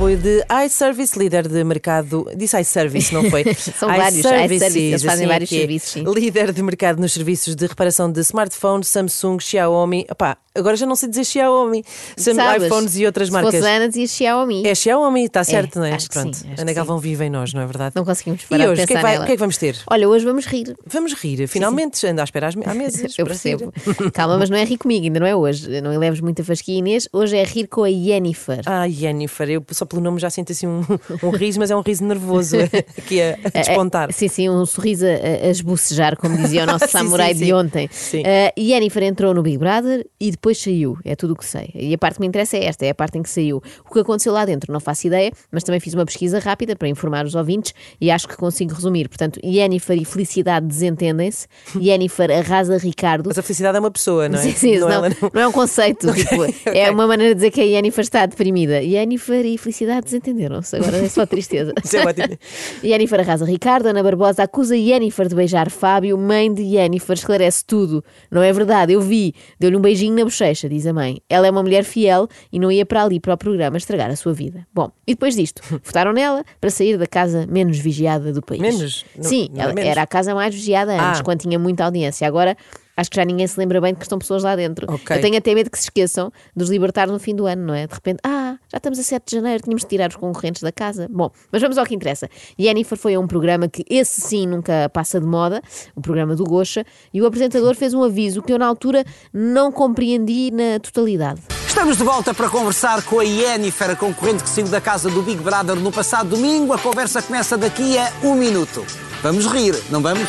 apoio de iService, líder de mercado. Disse iService, não foi? São vários, iServices, eles fazem assim é vários é. serviços, sim. Líder de mercado nos serviços de reparação de smartphones, Samsung, Xiaomi. Opá, agora já não sei dizer Xiaomi. Sam- Sabes, iPhones e outras se marcas. fosse Ana, dizia Xiaomi. É Xiaomi, está certo, não é? acho que Pronto. sim, acho Ana que Galvão sim. vive em nós, não é verdade? Não conseguimos E parar de hoje, o que, é que vai- nela. o que é que vamos ter? Olha, hoje vamos rir. Vamos rir, finalmente, ando à espera às há meses. Eu percebo. Calma, mas não é rir comigo, ainda não é hoje. Não leves muita fasquia, Inês. Hoje é rir com a Yennefer. Ah, Jennifer, eu só pelo nome já sinto assim um, um riso, mas é um riso nervoso aqui a, a despontar. Eh, Sim, sim, um sorriso a, a esbocejar, como dizia o nosso Sim, samurai sim, de sim. ontem. Sim. Uh, Yennefer entrou no Big Brother e depois saiu, é tudo o que sei. E a parte que me interessa é esta, é a parte em que saiu. O que aconteceu lá dentro não faço ideia, mas também fiz uma pesquisa rápida para informar os ouvintes e acho que consigo resumir. Portanto, Yennefer e Felicidade desentendem-se, Yennefer arrasa Ricardo. Mas a felicidade é uma pessoa, não é? Sim, sim, Não, não, ela não- não é um conceito. tipo, É uma maneira de dizer que a Yennefer está deprimida. Yennefer e Felicidade desentenderam-se. Agora é só tristeza. Isso é arrasa Ricardo, Ana Barbosa acusa Yennefer de beijar Fábio, mãe de Yennefer esclarece tudo. Não é verdade, eu vi. Deu-lhe um beijinho na bochecha, diz a mãe. Ela é uma mulher fiel e não ia para ali, para o programa, estragar a sua vida. Bom, e depois disto, votaram nela para sair da casa menos vigiada do país. Menos? Não- Sim, não é ela menos? era a casa mais vigiada antes, Ah. quando tinha muita audiência. Agora. Acho que já ninguém se lembra bem de que estão pessoas lá dentro. Ok. Eu tenho até medo que se esqueçam de os libertar no fim do ano, não é? De repente, ah, já estamos a 7 de janeiro, tínhamos de tirar os concorrentes da casa. Bom, mas vamos ao que interessa. Jennifer foi a um programa que esse sim nunca passa de moda, o programa do Gocha, e o apresentador fez um aviso que eu na altura não compreendi na totalidade. Estamos de volta para conversar com a Yennefer, a concorrente que saiu da casa do Big Brother no passado domingo. A conversa começa daqui a um minuto. Vamos rir, não vamos?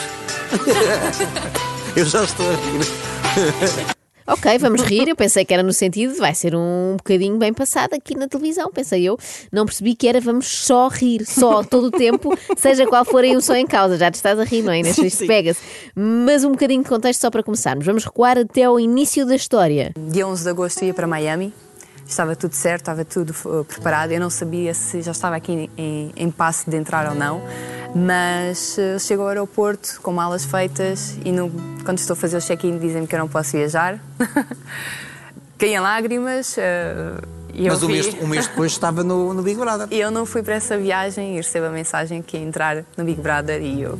Eu já estou a rir. Ok, vamos rir. Eu pensei que era no sentido de vai ser um bocadinho bem passado aqui na televisão, pensei eu. Não percebi que era vamos só rir, só, todo o tempo, seja qual forem o som em causa. Já te estás a rir, não é? Inês? Isto pega-se. Mas um bocadinho de contexto só para começarmos. Vamos recuar até ao início da história. Dia 11 de agosto ia para Miami, estava tudo certo, estava tudo uh, preparado. Eu não sabia se já estava aqui em, em passe de entrar ou não, mas uh, chego ao aeroporto com malas feitas e no- quando estou a fazer o check-in dizem-me que eu não posso viajar. Caí em lágrimas. uh, e eu Mas um mês, um mês depois estava no, no Big Brother. E eu não fui para essa viagem e recebo a mensagem que ia entrar no Big Brother e eu.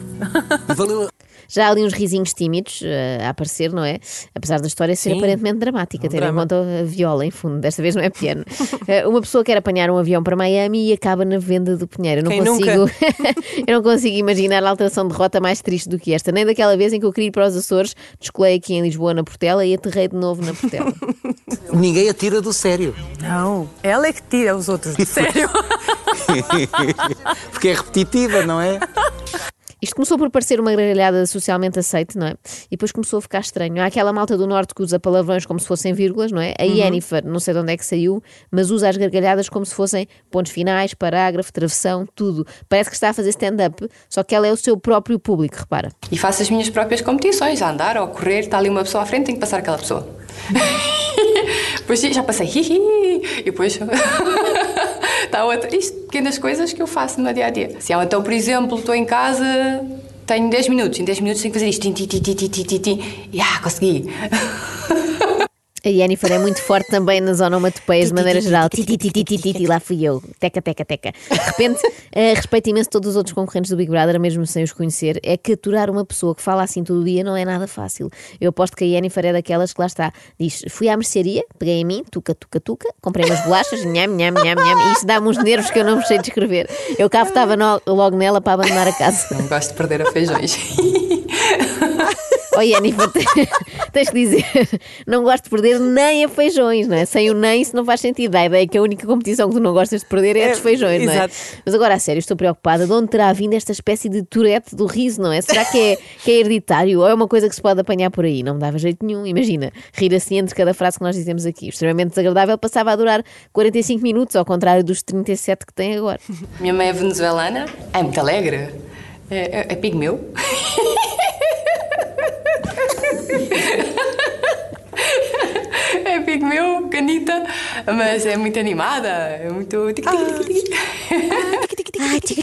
Valeu, Já há ali uns risinhos tímidos eh, a aparecer, não é? Apesar da história ser Sim. aparentemente dramática, tendo em conta a viola, em fundo. Desta vez não é piano. Eh, uma pessoa quer apanhar um avião para Miami e acaba na venda do Pinheiro. Eu não Quem consigo. eu não consigo imaginar a alteração de rota mais triste do que esta. Nem daquela vez em que eu queria ir para os Açores, descolei aqui em Lisboa na Portela e aterrei de novo na Portela. ninguém atira do sério. Não, ela é que tira os outros, de sério. Porque é repetitiva, não é? Isto começou por parecer uma gargalhada socialmente aceite, não é? E depois começou a ficar estranho. Há aquela malta do Norte que usa palavrões como se fossem vírgulas, não é? A Yennefer, não sei de onde é que saiu, mas usa as gargalhadas como se fossem pontos finais, parágrafo, travessão, tudo. Parece que está a fazer stand-up, só que ela é o seu próprio público, repara. E faço as minhas próprias competições, a andar ou a correr, está ali uma pessoa à frente, tenho que passar aquela pessoa. depois já passei, e depois Tal, isto, pequenas coisas que eu faço no meu dia a dia. Então, por exemplo, estou em casa, tenho 10 minutos, em 10 minutos tenho que fazer isto, ti ti ti ti ti ti ti ti, ah, consegui. A Yennefer é muito forte também nas onomatopeias de maneira geral. Lá fui eu. Teca, teca, teca. De repente, eh, respeito imenso todos os outros concorrentes do Big Brother, mesmo sem os conhecer. É que aturar uma pessoa que fala assim todo dia não é nada fácil. Eu aposto que a Yennefer é daquelas que lá está. Diz: fui à mercearia, peguei em mim, tuca, tuca, tuca, comprei umas bolachas, nham, nham, nham, nham, e isto dá-me uns nervos que eu não me sei descrever. Eu cá estava logo nela para abandonar a casa. Não gosto de perder a feijões. Oh, Jennifer, tens que dizer, não gosto de perder nem a feijões, não é? Sem o nem isso não faz sentido. A ideia é que a única competição que tu não gostas de perder é a dos É, feijões, não é? exato. Mas agora, a sério, estou preocupada de onde terá vindo esta espécie de tourette do riso, não é? Será que é, que é hereditário ou é uma coisa que se pode apanhar por aí? Não me dava jeito nenhum. Imagina, rir assim entre cada frase que nós dizemos aqui. Extremamente desagradável, passava a durar 45 minutos, ao contrário dos 37 que tem agora. Minha mãe é venezuelana, é muito alegre, é, é, é pigmeu. É pigmeu, canita, mas é muito animada, é muito. tic, tic, tic,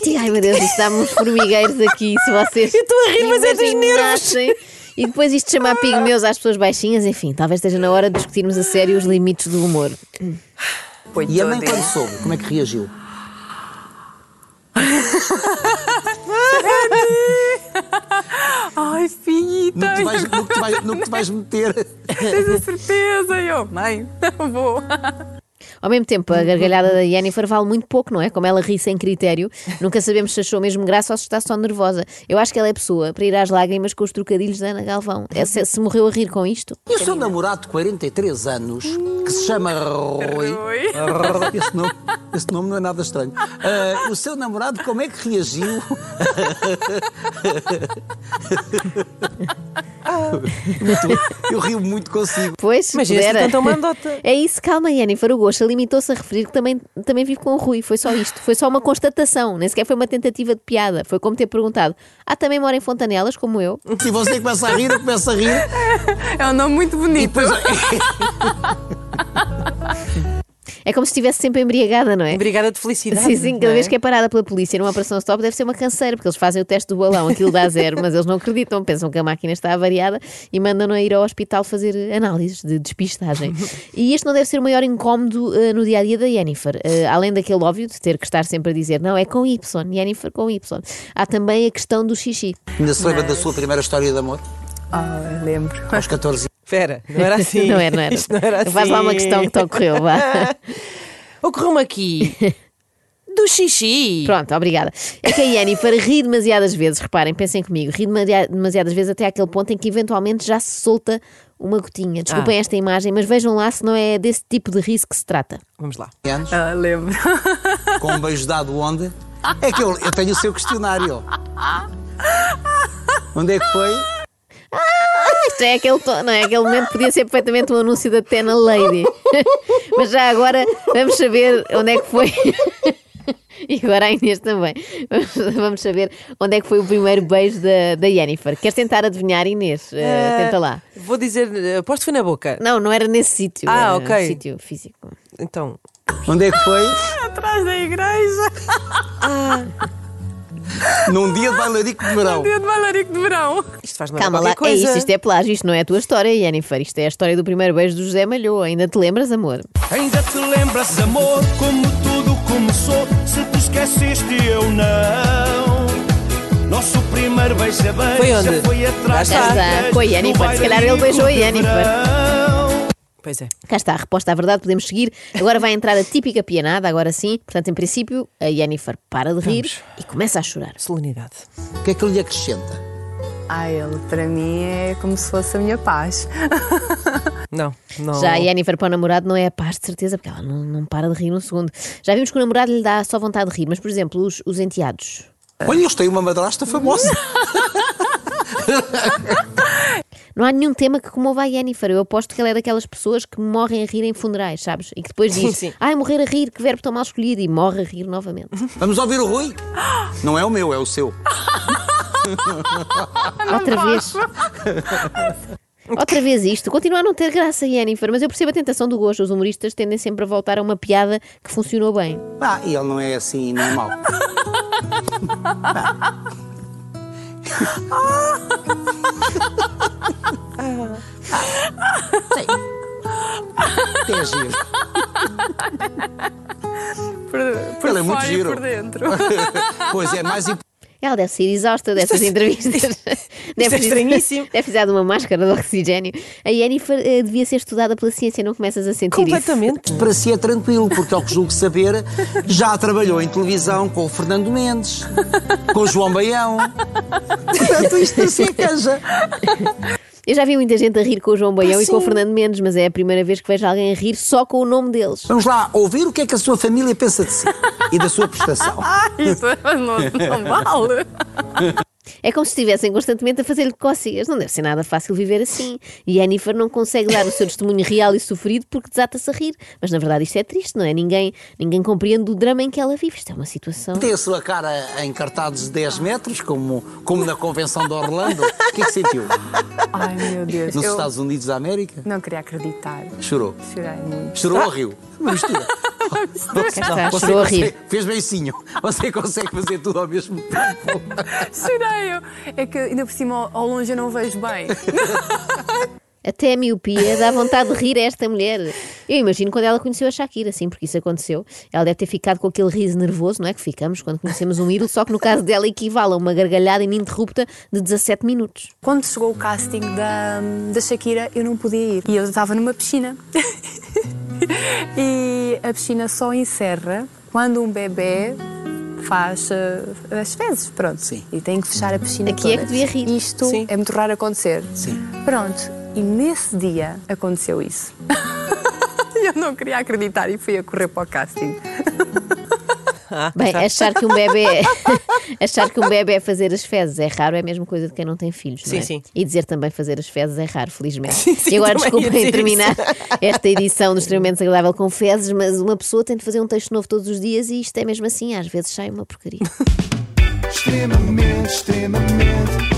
tic. Ai. Ai meu Deus, isto dá-me uns formigueiros aqui, se vocês. Eu estou a rir, mas é dos imaginassem. E depois isto chamar pigmeus às pessoas baixinhas, enfim, talvez esteja na hora de discutirmos a sério os limites do humor. E a mãe, quando soube, como é que reagiu? Ai, filhita, No que te vais, no que vais, no que te vais meter? tens a certeza? E eu, mãe, não vou. Ao mesmo tempo, a gargalhada da Jennifer vale muito pouco, não é? Como ela ri sem critério, nunca sabemos se achou mesmo graça ou se está só nervosa. Eu acho que ela é pessoa para ir às lágrimas com os trocadilhos da Ana Galvão. É, se, se morreu a rir com isto? E o seu namorado de 43 anos, que se chama Rui. Rui. Esse nome, esse nome não é nada estranho. Ah, o seu namorado, como é que reagiu? Muito- eu rio muito consigo. Pois, pudera. cantam uma andota. É isso, calma, Jennifer. O Gosta limitou-se a referir que também, também vive com o Rui. Foi só isto. Foi só uma constatação. Nem sequer foi uma tentativa de piada. Foi como ter perguntado: Ah, também mora em Fontanelas, como eu? E você começa a rir, eu começo a rir. É um nome muito E bonito. É como se estivesse sempre embriagada, não é? Obrigada de felicidade. Sim, sim, cada é? vez que é parada pela polícia numa operação stop deve ser uma canseira, porque eles fazem o teste do balão, aquilo dá zero, mas eles não acreditam, pensam que a máquina está avariada e mandam-no ir ao hospital fazer análises de despistagem. E este não deve ser o maior incómodo eh, no dia a dia da Jennifer. Eh, além daquele óbvio de ter que estar sempre a dizer não, é com Y, Jennifer com Y. Há também a questão do xixi. ainda se lembra da sua primeira história de amor? Ah, lembro. Aos 14 Espera, não era assim. não era, não era. Isto não era assim. Faz lá uma questão que te ocorreu, vá. Ocorreu-me aqui. Do xixi. Pronto, obrigada. É que a Jennifer ri demasiadas vezes, reparem, pensem comigo, ri demasiadas demasiadas vezes até aquele ponto em que eventualmente já se solta uma gotinha. Desculpem Ah. esta imagem, mas vejam lá se não é desse tipo de riso que se trata. Vamos lá. anos, Ah, lembro. com um beijo dado onde? É que eu, eu tenho o seu questionário. Onde é que foi? Isto é aquele, to- não é? Aquele momento que podia ser perfeitamente um anúncio da Tena Lady. mas já agora vamos saber onde é que foi. E agora a Inês também. Vamos, saber onde é que foi o primeiro beijo da, da Jennifer. Queres tentar adivinhar, Inês? Eh, Ah, tenta lá. Vou dizer, aposto que foi na boca. Não, não era nesse sítio. Ah, era ok. sítio físico. Então, Onde é que foi? Atrás da igreja. Num dia de bailarico de verão. Dia de bailarico de verão. isto faz Calma lá, qualquer é coisa. isto, é plágio, isto não é a tua história, Jennifer. Isto é a história do primeiro beijo do José Malhou. Ainda te lembras, amor? Ainda te lembras, amor, como tudo começou? Se te esqueceste, eu não. Nosso primeiro beijo-beija Foi onde? foi atrás no Jennifer. Se calhar ele beijou a Jennifer. Pois é. Cá está, a resposta à verdade, podemos seguir. Agora vai entrar a típica pianada, agora sim. Portanto, em princípio, a Jennifer para de rir Vamos. e começa a chorar. Solenidade. O que é que lhe acrescenta? Ah, ele para mim é como se fosse a minha paz. Não, não. Já a Jennifer para o namorado não é a paz, de certeza, porque ela não, não para de rir um segundo. Já vimos que o namorado lhe dá só vontade de rir, mas, por exemplo, os, os enteados. Olha, eles têm uma madrasta famosa. Não há nenhum tema que comova a Jennifer. Eu aposto que ela é daquelas pessoas que morrem a rir em funerais, sabes? E que depois diz. Ai, morrer a rir, que verbo tão mal escolhido, e morre a rir novamente. Vamos ouvir o Rui? Não é o meu, é o seu. Outra vez. Outra vez isto. Continua a não ter graça, Jennifer, mas eu percebo a tentação do gosto. Os humoristas tendem sempre a voltar a uma piada que funcionou bem. Ah, e ele não é assim normal. Sim. É giro. Por, por Ele é muito fora e giro. por dentro. Pois é, mais imp- Ela deve ser exausta dessas entrevistas. Deve, é estranhíssimo. Deve precisar de uma máscara de oxigênio. A Jennifer eh, devia ser estudada pela ciência, não começas a sentir isso? Completamente. Para si é tranquilo, porque ao que julgo saber, já trabalhou em televisão com o Fernando Mendes, com o João Baião. Portanto, isto assim é canja. Eu já vi muita gente a rir com o João Baião Ah, e com o. Fernando Mendes, mas é a primeira vez que vejo alguém a rir só com o nome deles. Vamos lá ouvir o que é que a sua família pensa de si e da sua prestação. Isso não, não vale. É como se estivessem constantemente a fazer-lhe cócegas. Não deve ser nada fácil viver assim. E Jennifer não consegue dar o seu testemunho real e sofrido porque desata-se a rir. Mas na verdade isto é triste, não é? Ninguém, ninguém compreende o drama em que ela vive. Isto é uma situação. Tem a sua cara em cartados de 10 metros, como, como na convenção de Orlando. O que é que sentiu? Ai meu Deus. Nos eu Estados Unidos da América? não queria acreditar. Chorou. Chorei muito. Chorou ou riu? Uma mistura. Você a consegue- rir. Fez beicinho. Você consegue fazer tudo ao mesmo tempo. Chorei. eu. É que ainda por cima ao- ao longe eu não vejo bem. Até a miopia dá vontade de rir a esta mulher. Eu imagino quando ela conheceu a Shakira, sim, porque isso aconteceu. Ela deve ter ficado com aquele riso nervoso, não é? Que ficamos quando conhecemos um ídolo, só que no caso dela equivale a uma gargalhada ininterrupta de 17 minutos. Quando chegou o casting da, da Shakira, eu não podia ir. E eu estava numa piscina. E a piscina só encerra quando um bebê faz eh, as fezes, pronto. Sim. E tem que fechar a piscina Aqui é toda. que devia rir. Isto Sim. é muito raro acontecer. Sim. Pronto. E nesse dia aconteceu isso. Eu não queria acreditar e fui a correr para o casting. Bem, achar que um bebê achar que um bebê é fazer as fezes é raro, é a mesma coisa de quem não tem filhos, não Sim, é? sim. E dizer também fazer as fezes é raro, felizmente. Sim, sim, e agora desculpem terminar esta edição do extremamente desagradável com fezes, mas uma pessoa tem de fazer um texto novo todos os dias e isto é mesmo assim, às vezes sai uma porcaria. Extremamente, extremamente.